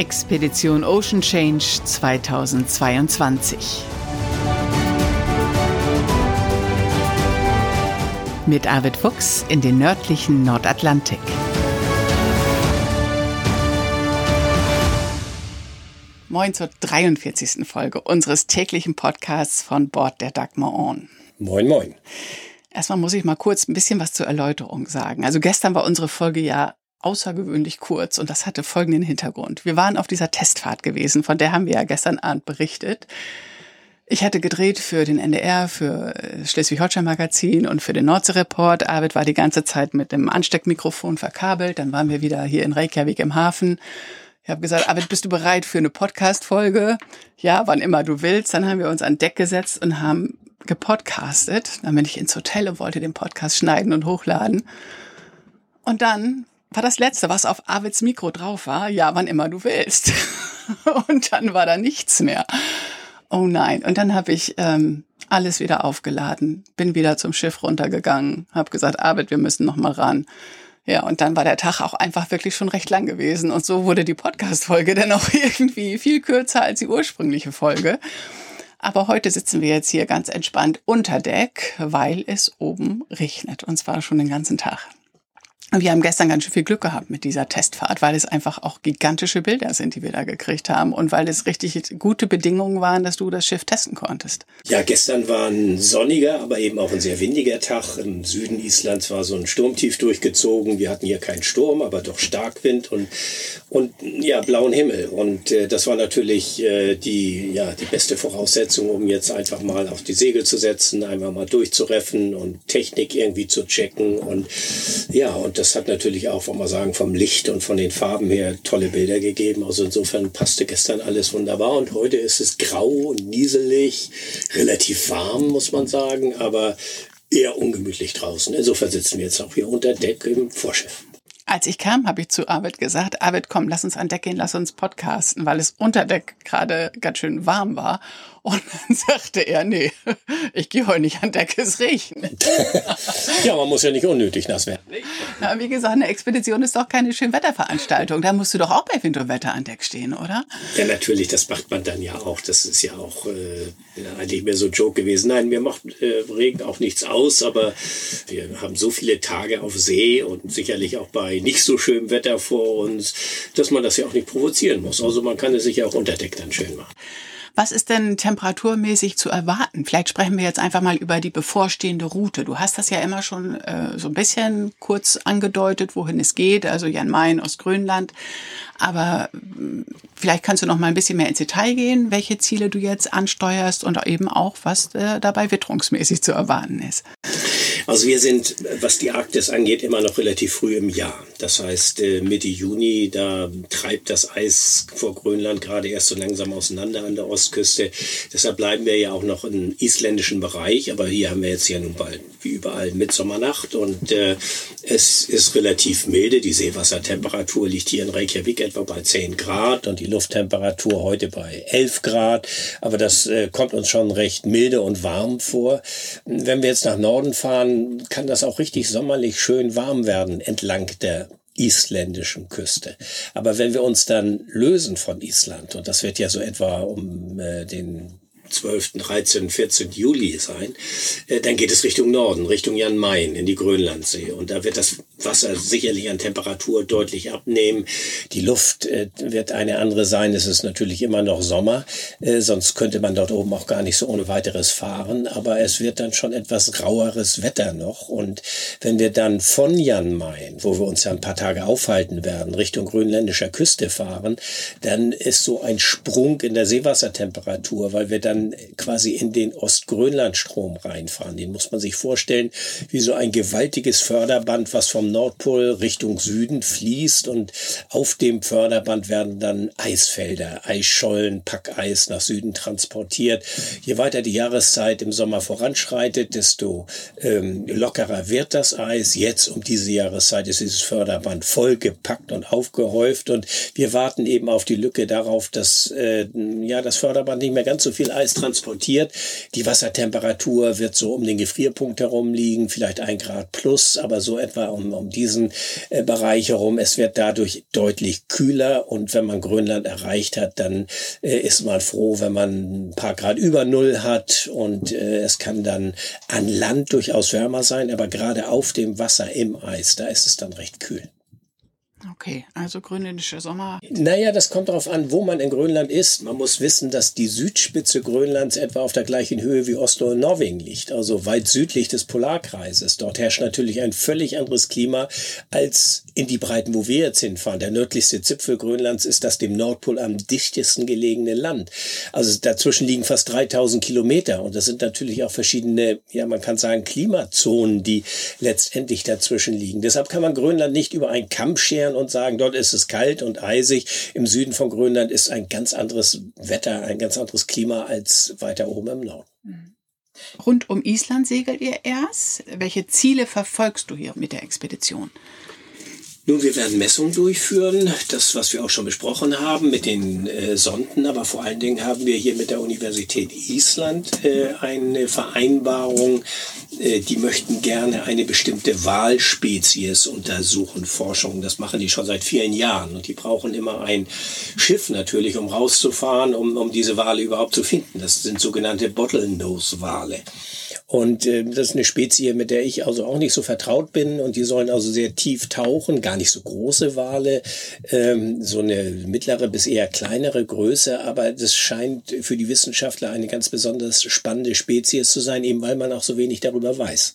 Expedition Ocean Change 2022. Mit Arvid Fuchs in den nördlichen Nordatlantik. Moin zur 43. Folge unseres täglichen Podcasts von Bord der Dagmar On. Moin, moin. Erstmal muss ich mal kurz ein bisschen was zur Erläuterung sagen. Also gestern war unsere Folge ja außergewöhnlich kurz und das hatte folgenden Hintergrund. Wir waren auf dieser Testfahrt gewesen, von der haben wir ja gestern Abend berichtet. Ich hatte gedreht für den NDR, für Schleswig-Holstein Magazin und für den Nordsee-Report. Arvid war die ganze Zeit mit dem Ansteckmikrofon verkabelt. Dann waren wir wieder hier in Reykjavik im Hafen ich habe gesagt, Arvid, bist du bereit für eine Podcast-Folge? Ja, wann immer du willst. Dann haben wir uns an Deck gesetzt und haben gepodcastet. Dann bin ich ins Hotel und wollte den Podcast schneiden und hochladen. Und dann war das Letzte, was auf Arvids Mikro drauf war, ja, wann immer du willst. und dann war da nichts mehr. Oh nein. Und dann habe ich ähm, alles wieder aufgeladen, bin wieder zum Schiff runtergegangen, habe gesagt, Arvid, wir müssen noch mal ran. Ja, und dann war der Tag auch einfach wirklich schon recht lang gewesen. Und so wurde die Podcast-Folge dann auch irgendwie viel kürzer als die ursprüngliche Folge. Aber heute sitzen wir jetzt hier ganz entspannt unter Deck, weil es oben regnet. Und zwar schon den ganzen Tag. Wir haben gestern ganz schön viel Glück gehabt mit dieser Testfahrt, weil es einfach auch gigantische Bilder sind, die wir da gekriegt haben und weil es richtig gute Bedingungen waren, dass du das Schiff testen konntest. Ja, gestern war ein sonniger, aber eben auch ein sehr windiger Tag. Im Süden Islands war so ein Sturmtief durchgezogen. Wir hatten hier keinen Sturm, aber doch Starkwind und, und ja, blauen Himmel. Und äh, das war natürlich äh, die, ja, die beste Voraussetzung, um jetzt einfach mal auf die Segel zu setzen, einmal mal durchzureffen und Technik irgendwie zu checken und ja, und das hat natürlich auch, wollen wir sagen, vom Licht und von den Farben her tolle Bilder gegeben. Also insofern passte gestern alles wunderbar. Und heute ist es grau und nieselig, relativ warm, muss man sagen, aber eher ungemütlich draußen. Insofern sitzen wir jetzt auch hier unter Deck im Vorschiff. Als ich kam, habe ich zu Arvid gesagt, Arvid, komm, lass uns an Deck gehen, lass uns podcasten, weil es unter Deck gerade ganz schön warm war. Und dann sagte er, nee, ich gehe heute nicht an Deck, es regnet. ja, man muss ja nicht unnötig nass werden. Ja, wie gesagt, eine Expedition ist doch keine Schönwetterveranstaltung. Da musst du doch auch bei Wind und Wetter an Deck stehen, oder? Ja, natürlich, das macht man dann ja auch. Das ist ja auch äh, eigentlich mehr so ein Joke gewesen. Nein, mir macht äh, Regen auch nichts aus, aber wir haben so viele Tage auf See und sicherlich auch bei nicht so schönem Wetter vor uns, dass man das ja auch nicht provozieren muss. Also man kann es sich ja auch unter Deck dann schön machen. Was ist denn temperaturmäßig zu erwarten? Vielleicht sprechen wir jetzt einfach mal über die bevorstehende Route. Du hast das ja immer schon äh, so ein bisschen kurz angedeutet, wohin es geht, also Jan Mayen, Ostgrönland. Aber hm, vielleicht kannst du noch mal ein bisschen mehr ins Detail gehen, welche Ziele du jetzt ansteuerst und eben auch, was äh, dabei witterungsmäßig zu erwarten ist. Also wir sind, was die Arktis angeht, immer noch relativ früh im Jahr. Das heißt, äh, Mitte Juni, da treibt das Eis vor Grönland gerade erst so langsam auseinander an der Ostküste. Deshalb bleiben wir ja auch noch im isländischen Bereich. Aber hier haben wir jetzt ja nun bald, wie überall, Mitsommernacht. Und äh, es ist relativ milde. Die Seewassertemperatur liegt hier in Reykjavik etwa bei 10 Grad und die Lufttemperatur heute bei 11 Grad. Aber das äh, kommt uns schon recht milde und warm vor. Wenn wir jetzt nach Norden fahren, kann das auch richtig sommerlich schön warm werden entlang der isländischen Küste. Aber wenn wir uns dann lösen von Island, und das wird ja so etwa um äh, den 12., 13., 14. Juli sein, äh, dann geht es Richtung Norden, Richtung Jan Mayen in die Grönlandsee. Und da wird das Wasser sicherlich an Temperatur deutlich abnehmen. Die Luft äh, wird eine andere sein. Es ist natürlich immer noch Sommer, äh, sonst könnte man dort oben auch gar nicht so ohne weiteres fahren. Aber es wird dann schon etwas raueres Wetter noch. Und wenn wir dann von Jan Mayen, wo wir uns ja ein paar Tage aufhalten werden, Richtung grönländischer Küste fahren, dann ist so ein Sprung in der Seewassertemperatur, weil wir dann quasi in den Ostgrönlandstrom reinfahren. Den muss man sich vorstellen wie so ein gewaltiges Förderband, was vom Nordpol Richtung Süden fließt und auf dem Förderband werden dann Eisfelder, Eisschollen, Packeis nach Süden transportiert. Je weiter die Jahreszeit im Sommer voranschreitet, desto ähm, lockerer wird das Eis. Jetzt um diese Jahreszeit ist dieses Förderband vollgepackt und aufgehäuft und wir warten eben auf die Lücke darauf, dass äh, ja das Förderband nicht mehr ganz so viel Eis Eis transportiert. Die Wassertemperatur wird so um den Gefrierpunkt herum liegen, vielleicht ein Grad plus, aber so etwa um, um diesen äh, Bereich herum. Es wird dadurch deutlich kühler und wenn man Grönland erreicht hat, dann äh, ist man froh, wenn man ein paar Grad über Null hat und äh, es kann dann an Land durchaus wärmer sein, aber gerade auf dem Wasser im Eis, da ist es dann recht kühl. Okay, also grönländischer Sommer. Naja, das kommt darauf an, wo man in Grönland ist. Man muss wissen, dass die Südspitze Grönlands etwa auf der gleichen Höhe wie Oslo und Norwegen liegt, also weit südlich des Polarkreises. Dort herrscht natürlich ein völlig anderes Klima als in die Breiten, wo wir jetzt hinfahren. Der nördlichste Zipfel Grönlands ist das dem Nordpol am dichtesten gelegene Land. Also dazwischen liegen fast 3000 Kilometer und das sind natürlich auch verschiedene, ja, man kann sagen, Klimazonen, die letztendlich dazwischen liegen. Deshalb kann man Grönland nicht über einen Kamm scheren Bayern und sagen, dort ist es kalt und eisig. Im Süden von Grönland ist ein ganz anderes Wetter, ein ganz anderes Klima als weiter oben im Norden. Rund um Island segelt ihr erst. Welche Ziele verfolgst du hier mit der Expedition? Nun, wir werden Messungen durchführen, das, was wir auch schon besprochen haben mit den äh, Sonden, aber vor allen Dingen haben wir hier mit der Universität Island äh, eine Vereinbarung, äh, die möchten gerne eine bestimmte Wahlspezies untersuchen, Forschung. Das machen die schon seit vielen Jahren und die brauchen immer ein Schiff natürlich, um rauszufahren, um, um diese Wale überhaupt zu finden. Das sind sogenannte Bottlenose-Wale. Und äh, das ist eine Spezie, mit der ich also auch nicht so vertraut bin. Und die sollen also sehr tief tauchen, gar nicht so große Wale, ähm, so eine mittlere bis eher kleinere Größe. Aber das scheint für die Wissenschaftler eine ganz besonders spannende Spezies zu sein, eben weil man auch so wenig darüber weiß.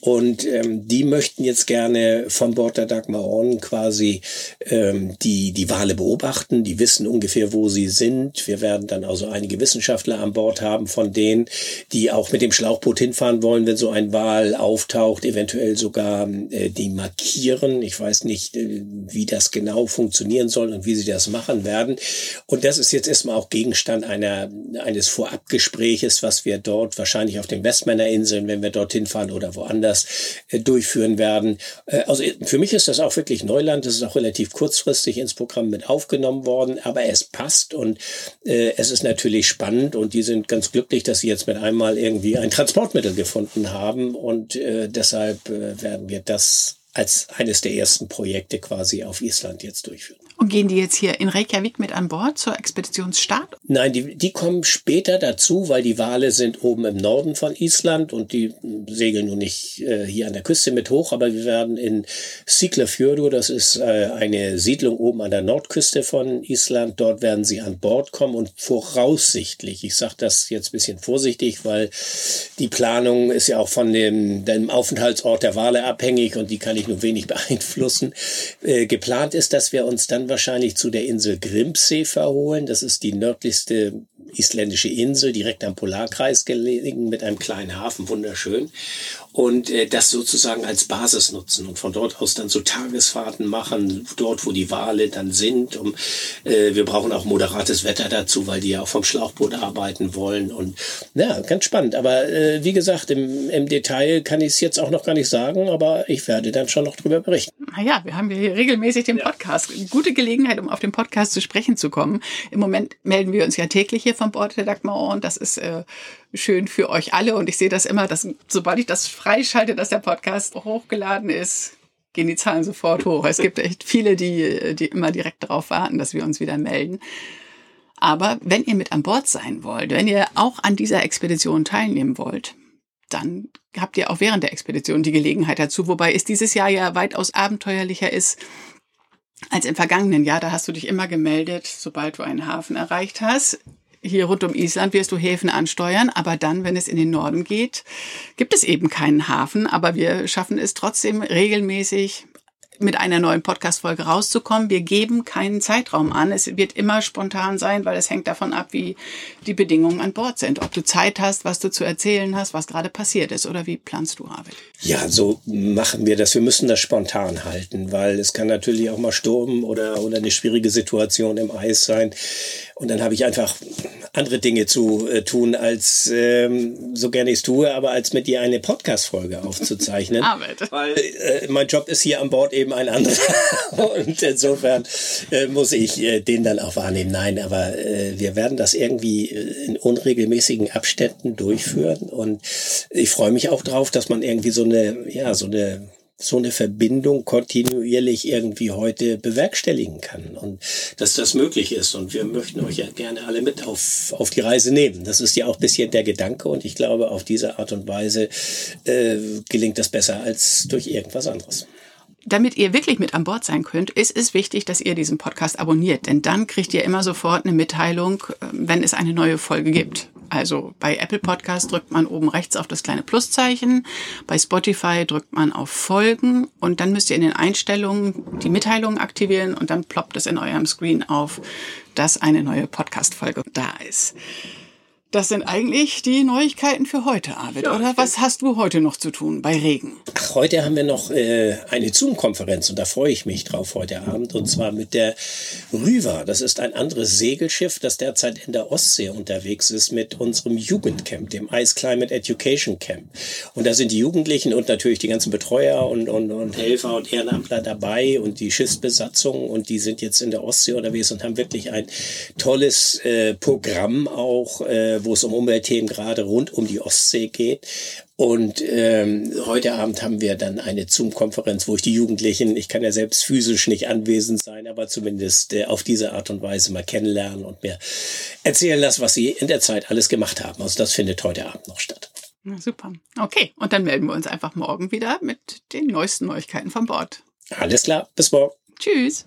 Und ähm, die möchten jetzt gerne von Bord der Dagmar On quasi ähm, die, die Wale beobachten. Die wissen ungefähr, wo sie sind. Wir werden dann also einige Wissenschaftler an Bord haben, von denen, die auch mit dem Schlauchboot hinfahren wollen, wenn so ein Wal auftaucht, eventuell sogar äh, die markieren. Ich weiß nicht, äh, wie das genau funktionieren soll und wie sie das machen werden. Und das ist jetzt erstmal auch Gegenstand einer, eines Vorabgespräches, was wir dort wahrscheinlich auf den Westmänner Inseln, wenn wir dorthin fahren oder woanders, äh, durchführen werden. Äh, also für mich ist das auch wirklich Neuland. Das ist auch relativ kurzfristig ins Programm mit aufgenommen worden, aber es passt und äh, es ist natürlich spannend und die sind ganz glücklich, dass sie jetzt mit einmal irgendwie ein Transportmittel gefunden haben und deshalb werden wir das als eines der ersten Projekte quasi auf Island jetzt durchführen. Und gehen die jetzt hier in Reykjavik mit an Bord zur Expeditionsstart? Nein, die, die kommen später dazu, weil die Wale sind oben im Norden von Island und die segeln nun nicht äh, hier an der Küste mit hoch, aber wir werden in Siglafjörður, das ist äh, eine Siedlung oben an der Nordküste von Island, dort werden sie an Bord kommen und voraussichtlich, ich sage das jetzt bisschen vorsichtig, weil die Planung ist ja auch von dem, dem Aufenthaltsort der Wale abhängig und die kann ich nur wenig beeinflussen. Äh, geplant ist, dass wir uns dann wahrscheinlich zu der Insel Grimsee verholen. Das ist die nördlichste isländische Insel, direkt am Polarkreis gelegen, mit einem kleinen Hafen, wunderschön und äh, das sozusagen als Basis nutzen und von dort aus dann so Tagesfahrten machen, dort wo die Wale dann sind. Um, äh, wir brauchen auch moderates Wetter dazu, weil die ja auch vom Schlauchboot arbeiten wollen und ja, ganz spannend. Aber äh, wie gesagt, im, im Detail kann ich es jetzt auch noch gar nicht sagen, aber ich werde dann schon noch drüber berichten. Naja, wir haben hier regelmäßig den Podcast. Ja. Gute Gelegenheit, um auf den Podcast zu sprechen zu kommen. Im Moment melden wir uns ja täglich hier von Bord der Dagmar und das ist äh, schön für euch alle. Und ich sehe das immer, dass sobald ich das freischalte, dass der Podcast hochgeladen ist, gehen die Zahlen sofort hoch. Es gibt echt viele, die, die immer direkt darauf warten, dass wir uns wieder melden. Aber wenn ihr mit an Bord sein wollt, wenn ihr auch an dieser Expedition teilnehmen wollt, dann habt ihr auch während der Expedition die Gelegenheit dazu, wobei es dieses Jahr ja weitaus abenteuerlicher ist als im vergangenen Jahr. Da hast du dich immer gemeldet, sobald du einen Hafen erreicht hast hier rund um Island wirst du Häfen ansteuern, aber dann, wenn es in den Norden geht, gibt es eben keinen Hafen, aber wir schaffen es trotzdem regelmäßig mit einer neuen Podcast-Folge rauszukommen. Wir geben keinen Zeitraum an. Es wird immer spontan sein, weil es hängt davon ab, wie die Bedingungen an Bord sind. Ob du Zeit hast, was du zu erzählen hast, was gerade passiert ist oder wie planst du Arbeit? Ja, so machen wir das. Wir müssen das spontan halten, weil es kann natürlich auch mal Sturm oder, oder eine schwierige Situation im Eis sein. Und dann habe ich einfach andere Dinge zu äh, tun, als ähm, so gerne ich es tue, aber als mit dir eine Podcast-Folge aufzuzeichnen. Arbeit. Weil äh, mein Job ist hier an Bord eben ein anderer. Und insofern äh, muss ich äh, den dann auch wahrnehmen. Nein, aber äh, wir werden das irgendwie äh, in unregelmäßigen Abständen durchführen. Und ich freue mich auch drauf, dass man irgendwie so eine, ja, so eine so eine Verbindung kontinuierlich irgendwie heute bewerkstelligen kann und dass das möglich ist. Und wir möchten euch ja gerne alle mit auf, auf die Reise nehmen. Das ist ja auch ein bisschen der Gedanke und ich glaube, auf diese Art und Weise äh, gelingt das besser als durch irgendwas anderes damit ihr wirklich mit an Bord sein könnt, ist es wichtig, dass ihr diesen Podcast abonniert, denn dann kriegt ihr immer sofort eine Mitteilung, äh, wenn es eine neue Folge gibt. Also bei Apple Podcast drückt man oben rechts auf das kleine Pluszeichen, bei Spotify drückt man auf Folgen und dann müsst ihr in den Einstellungen die Mitteilungen aktivieren und dann ploppt es in eurem Screen auf, dass eine neue Podcast-Folge da ist. Das sind eigentlich die Neuigkeiten für heute, Arvid, ja, oder? Was hast du heute noch zu tun bei Regen? Ach, heute haben wir noch äh, eine Zoom-Konferenz und da freue ich mich drauf heute Abend und zwar mit der Rüver. Das ist ein anderes Segelschiff, das derzeit in der Ostsee unterwegs ist mit unserem Jugendcamp, dem Ice Climate Education Camp. Und da sind die Jugendlichen und natürlich die ganzen Betreuer und, und, und Helfer und Ehrenamtler dabei und die Schiffsbesatzung und die sind jetzt in der Ostsee unterwegs und haben wirklich ein tolles äh, Programm auch. Äh, wo es um Umweltthemen gerade rund um die Ostsee geht. Und ähm, heute Abend haben wir dann eine Zoom-Konferenz, wo ich die Jugendlichen, ich kann ja selbst physisch nicht anwesend sein, aber zumindest äh, auf diese Art und Weise mal kennenlernen und mir erzählen lassen, was sie in der Zeit alles gemacht haben. Also das findet heute Abend noch statt. Na, super. Okay, und dann melden wir uns einfach morgen wieder mit den neuesten Neuigkeiten von Bord. Alles klar, bis morgen. Tschüss.